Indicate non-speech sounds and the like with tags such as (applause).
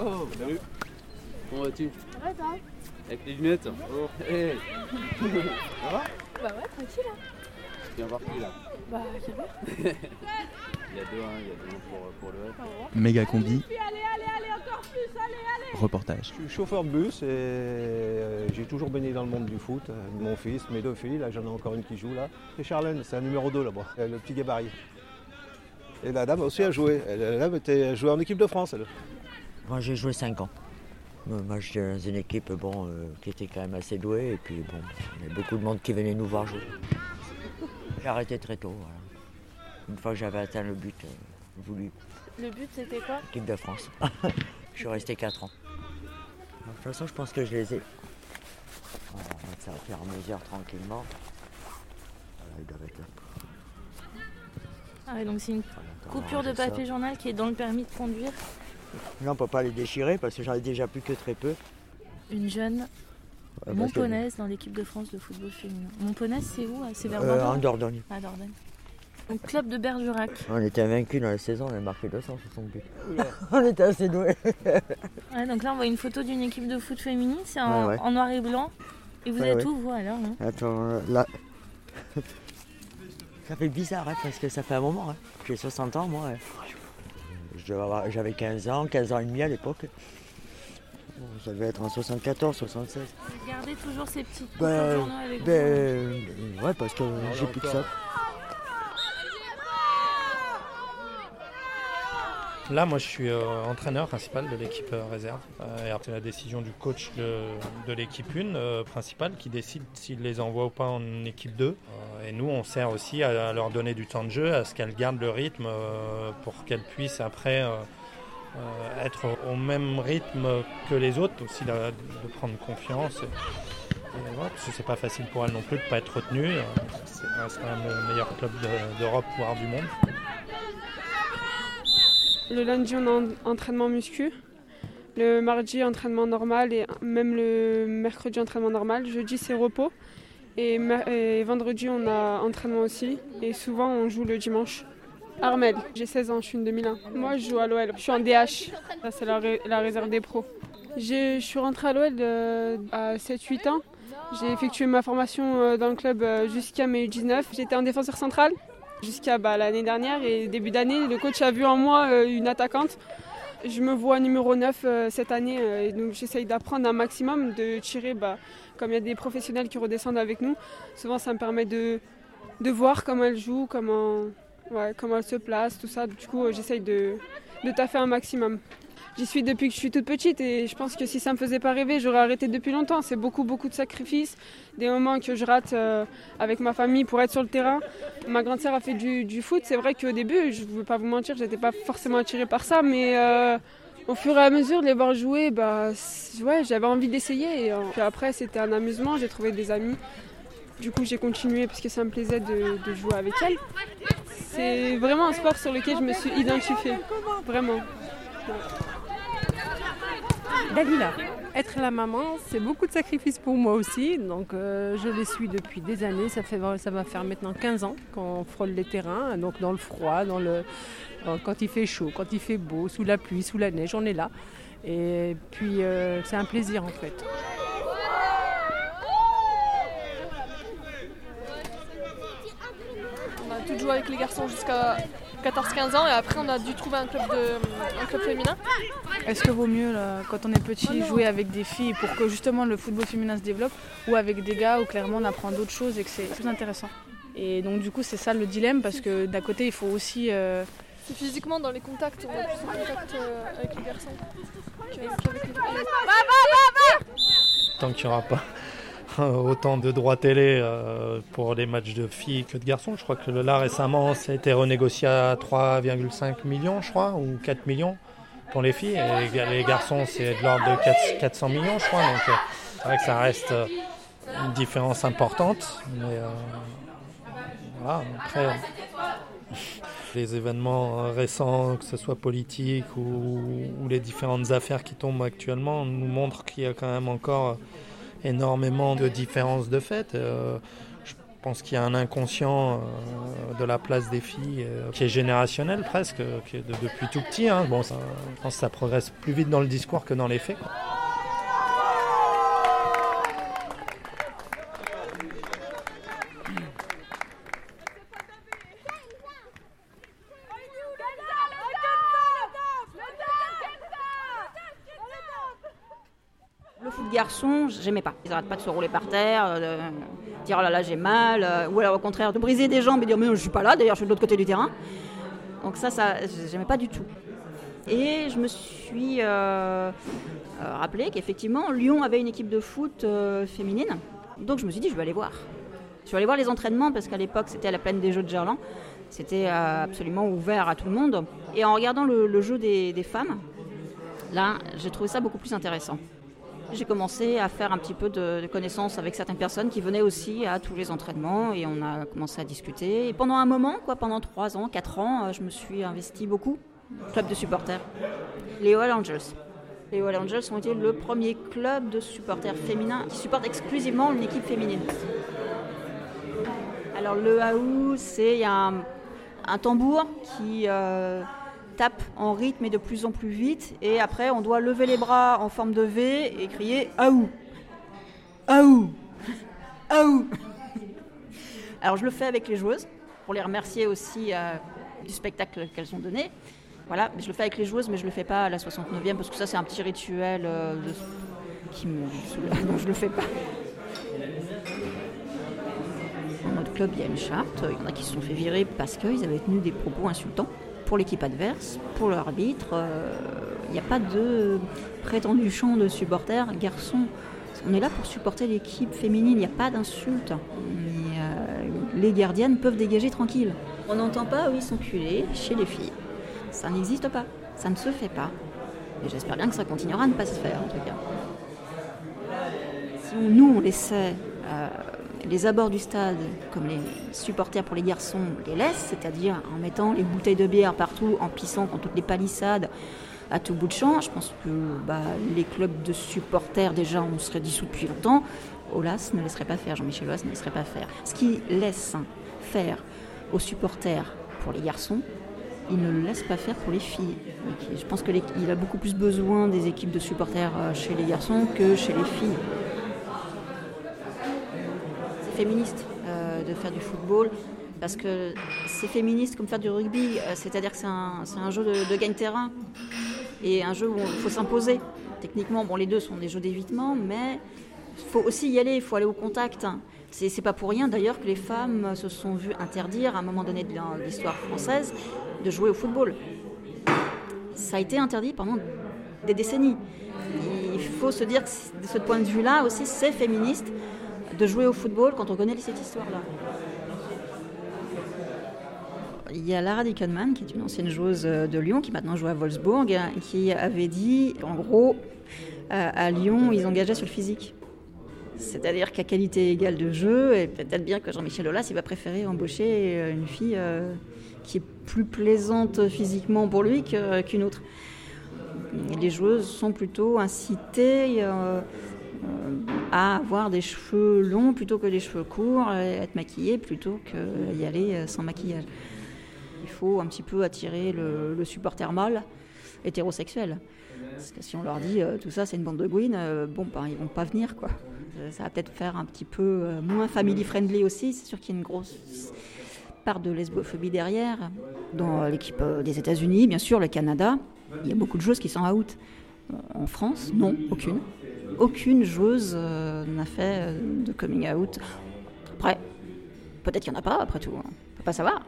Oh, salut. Comment vas-tu? Ouais, toi Avec les lunettes? Oh, hey Ça va? Bah ouais, tranquille. Hein. Tu viens voir qui là Bah, c'est (laughs) bien. Il y a deux, hein, il y a deux pour, pour le. Méga combi, Allez, allez, allez, encore plus, allez, allez reportage. Je suis chauffeur de bus et euh, j'ai toujours baigné dans le monde du foot. Euh, Mon fils, mes deux filles, là j'en ai encore une qui joue là. C'est Charlène, c'est un numéro 2 là-bas, euh, le petit gabarit. Et la dame aussi a joué. La dame était jouée en équipe de France. Elle. Moi j'ai joué 5 ans. Euh, Moi j'étais dans une équipe bon, euh, qui était quand même assez douée et puis bon, il y avait beaucoup de monde qui venait nous voir jouer. J'ai arrêté très tôt. voilà. Une fois que j'avais atteint le but euh, voulu, Le but, c'était quoi? Équipe de France. (laughs) je suis resté 4 ans. De toute façon je pense que je les ai. On va ça au fur et à mesure tranquillement. Voilà, ils doivent être là. Ah ouais, donc c'est une coupure de ça. papier journal qui est dans le permis de conduire. Là, on peut pas les déchirer parce que j'en ai déjà plus que très peu. Une jeune Ouais, parce que- Montponaise dans l'équipe de France de football féminin. Montponaise, c'est où C'est vers Euh, en Dordogne. À Dordogne. Donc, club de Bergerac. On était invaincus dans la saison, on a marqué 260 buts. (laughs) on était assez doués. (laughs) Ouais, donc là, on voit une photo d'une équipe de foot féminine. C'est en, Ouais, ouais. en noir et blanc. Et vous Ouais, êtes ouais. où, vous, alors hein Attends, euh, là. (laughs) ça fait bizarre, hein, parce que ça fait un moment. Hein. J'ai 60 ans, moi. hein. Je J'avais 15 ans, 15 ans et demi à l'époque. Bon, ça devait être en 74, 76. Vous gardez toujours ces petites coupes Ben, en journaux avec Ben, euh, ouais, parce que j'ai plus que ça. Là, moi, je suis euh, entraîneur principal de l'équipe euh, réserve. Euh, et c'est la décision du coach de, l'équipe 1 euh, principale qui décide s'il les envoie ou pas en équipe 2. Euh, et nous, on sert aussi à, leur donner du temps de jeu, à ce qu'elles gardent le rythme pour qu'elles puissent après être au même rythme que les autres, aussi de prendre confiance. Parce que c'est pas facile pour elles non plus de pas être retenues. C'est quand même le meilleur club de- d'Europe, voire du monde. Le lundi, on a entraînement muscu. Le mardi, entraînement normal. Et même le mercredi, entraînement normal. Jeudi, c'est repos. Et, vendredi, on a entraînement aussi. Et souvent, on joue le dimanche. Armel, j'ai 16 ans, je suis une 2001. Moi, je joue à l'OL. Je suis en DH. Ça, c'est la, ré- la réserve des pros. Je suis rentrée à l'OL euh, à 7-8 ans. J'ai effectué ma formation euh, dans le club euh, jusqu'à mes 19. J'étais en défenseur central jusqu'à bah, l'année dernière et début d'année, le coach a vu en moi euh, une attaquante. Je me vois numéro 9 euh, cette année euh, et donc j'essaye d'apprendre un maximum, de tirer, bah, comme il y a des professionnels qui redescendent avec nous, souvent ça me permet de, voir comment elle joue, comment, elle se place, tout ça. Du coup, j'essaye de, de taffer un maximum. J'y suis depuis que je suis toute petite et je pense que si ça me faisait pas rêver, j'aurais arrêté depuis longtemps. C'est beaucoup, beaucoup de sacrifices, des moments que je rate euh, avec ma famille pour être sur le terrain. Ma grande sœur a fait du, foot. C'est vrai qu'au début, je ne veux pas vous mentir, j'étais pas forcément attirée par ça, mais euh, au fur et à mesure de les voir jouer, bah, ouais, j'avais envie d'essayer. Euh, après, c'était un amusement, j'ai trouvé des amis. Du coup, j'ai continué parce que ça me plaisait de, de jouer avec elles. C'est vraiment un sport sur lequel je me suis identifiée. Vraiment. Dalila. Être la maman, c'est beaucoup de sacrifices pour moi aussi. Donc euh, je les suis depuis des années. Ça, fait, ça va faire maintenant 15 ans qu'on frôle les terrains. Donc dans le froid, euh, quand il fait chaud, quand il fait beau, sous la pluie, sous la neige, on est là. Et puis euh, c'est un plaisir en fait. On a tout joué avec les garçons jusqu'à 14-15 ans et après on a dû trouver un club, de, un club féminin. Est-ce que vaut mieux, là, quand on est petit, jouer avec des filles pour que justement le football féminin se développe ou avec des gars où clairement on apprend d'autres choses et que c'est plus intéressant? Et donc du coup c'est ça le dilemme parce que d'un côté il faut aussi... euh, C'est physiquement dans les contacts, on a plus de contact euh, avec les garçons qu'avec qu'avec les filles. tant qu'il n'y aura pas autant de droits télé euh, pour les matchs de filles que de garçons. Je crois que là récemment, ça a été renégocié à 3,5 millions, je crois, ou 4 millions pour les filles. Et les, garçons, c'est de l'ordre de 4 400 millions, je crois. Donc euh, c'est vrai que ça reste euh, une différence importante. Mais voilà, après. (laughs) Les événements récents, que ce soit politiques ou, ou les différentes affaires qui tombent actuellement, nous montrent qu'il y a quand même encore énormément de différences de fait. Euh, je pense qu'il y a un inconscient euh, de la place des filles euh, qui est générationnel presque, qui est de- depuis tout petit. hein. Bon, je pense que ça progresse plus vite dans le discours que dans les faits. Foot garçon, j'aimais pas. Ils n'arrêtent pas de se rouler par terre, euh, de dire oh là là j'ai mal, euh, ou alors au contraire de briser des jambes et dire mais non, je suis pas là, d'ailleurs je suis de l'autre côté du terrain. Donc ça, ça j'aimais pas du tout. Et je me suis euh, euh, rappelé qu'effectivement Lyon avait une équipe de foot euh, féminine. Donc je me suis dit je vais aller voir. Je vais aller voir les entraînements parce qu'à l'époque c'était à la plaine des Jeux de Gerland. C'était absolument ouvert à tout le monde. Et en regardant le, le jeu des, des femmes, là j'ai trouvé ça beaucoup plus intéressant. J'ai commencé à faire un petit peu de, connaissances avec certaines personnes qui venaient aussi à tous les entraînements et on a commencé à discuter. Et pendant un moment, quoi, pendant 3 ans, 4 ans, euh, je me suis investi beaucoup. Club de supporters. Les All Angels. Les All Angels ont été le premier club de supporters féminins qui supporte exclusivement une équipe féminine. Alors le haou, c'est un, un tambour qui euh, tape en rythme et de plus en plus vite. Et après, on doit lever les bras en forme de V et crier Aou Aou Aou Alors je le fais avec les joueuses pour les remercier aussi euh, du spectacle qu'elles ont donné. Voilà, mais je le fais avec les joueuses, mais je le fais pas à la 69e parce que ça c'est un petit rituel euh, de- qui me. Donc (laughs) je le fais pas. Dans notre club, il y a une charte. Il y en a qui se sont fait virer parce qu'ils avaient tenu des propos insultants pour l'équipe adverse, pour l'arbitre. Euh, Il n'y a pas de prétendu champ de supporters garçons. On est là pour supporter l'équipe féminine, il n'y a pas d'insulte. Euh, les gardiennes peuvent dégager tranquille. On n'entend pas, oui, s'enculer chez les filles. Ça n'existe pas, ça ne se fait pas. Et j'espère bien que ça continuera à ne pas se faire en tout cas. Si nous, on laissait euh, les abords du stade, comme les supporters pour les garçons les laissent, c'est-à-dire en mettant les bouteilles de bière partout, en pissant contre toutes les palissades, à tout bout de champ, je pense que bah, les clubs de supporters, déjà, on serait dissous depuis longtemps. Olas ne laisserait pas faire, Jean-Michel Olas ne laisserait pas faire. Ce qu'il laisse faire aux supporters pour les garçons, il ne le laisse pas faire pour les filles. Je pense qu'il a beaucoup plus besoin des équipes de supporters euh, chez les garçons que chez les filles. Féministe euh, de faire du football parce que c'est féministe comme faire du rugby, euh, c'est-à-dire que c'est un, un jeu de, gagne-terrain et un jeu où il faut s'imposer. Techniquement, bon, les deux sont des jeux d'évitement, mais il faut aussi y aller, il faut aller au contact. C'est c'est pas pour rien d'ailleurs que les femmes se sont vues interdire à un moment donné de l'histoire française de jouer au football. Ça a été interdit pendant des décennies. Il faut se dire que de ce point de vue-là aussi, c'est féministe de jouer au football quand on connaît cette histoire-là. Il y a Lara Dickenman, qui est une ancienne joueuse euh, de Lyon, qui maintenant joue à Wolfsburg, euh, qui avait dit, en gros, à Lyon, ils engageaient sur le physique. C'est-à-dire qu'à qualité égale de jeu, et peut-être bien que Jean-Michel Aulas, il va préférer embaucher euh, une fille euh, qui est plus plaisante physiquement pour lui qu'une autre. Les joueuses sont plutôt incitées à avoir des cheveux longs plutôt que des cheveux courts, être maquillées plutôt qu'y aller euh, sans maquillage. Il faut un petit peu attirer le, le supporter mâle hétérosexuel. Parce que si on leur dit euh, tout ça c'est une bande de gouines, euh, bon ben ils vont pas venir quoi. Ça va peut-être faire un petit peu moins family friendly aussi. C'est sûr qu'il y a une grosse part de lesbophobie derrière. Dans l'équipe des États-Unis, bien sûr, le Canada, il y a beaucoup de joueuses qui sont out. En France, non, aucune. Aucune joueuse euh, n'a fait euh, de coming out. Après, peut-être qu'il n'y en a pas, après tout. On peut pas savoir.